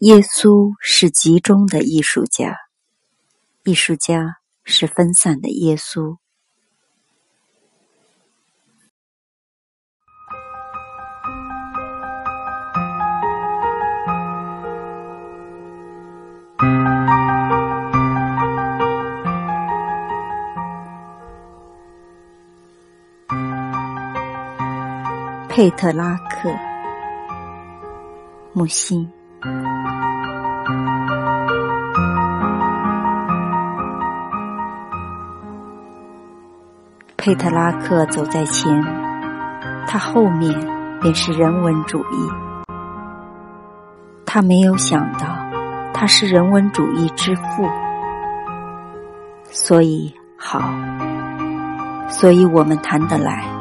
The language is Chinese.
耶稣是集中的艺术家，艺术家是分散的耶稣。佩特拉克，木心。佩特拉克走在前，他后面便是人文主义。他没有想到，他是人文主义之父，所以好，所以我们谈得来。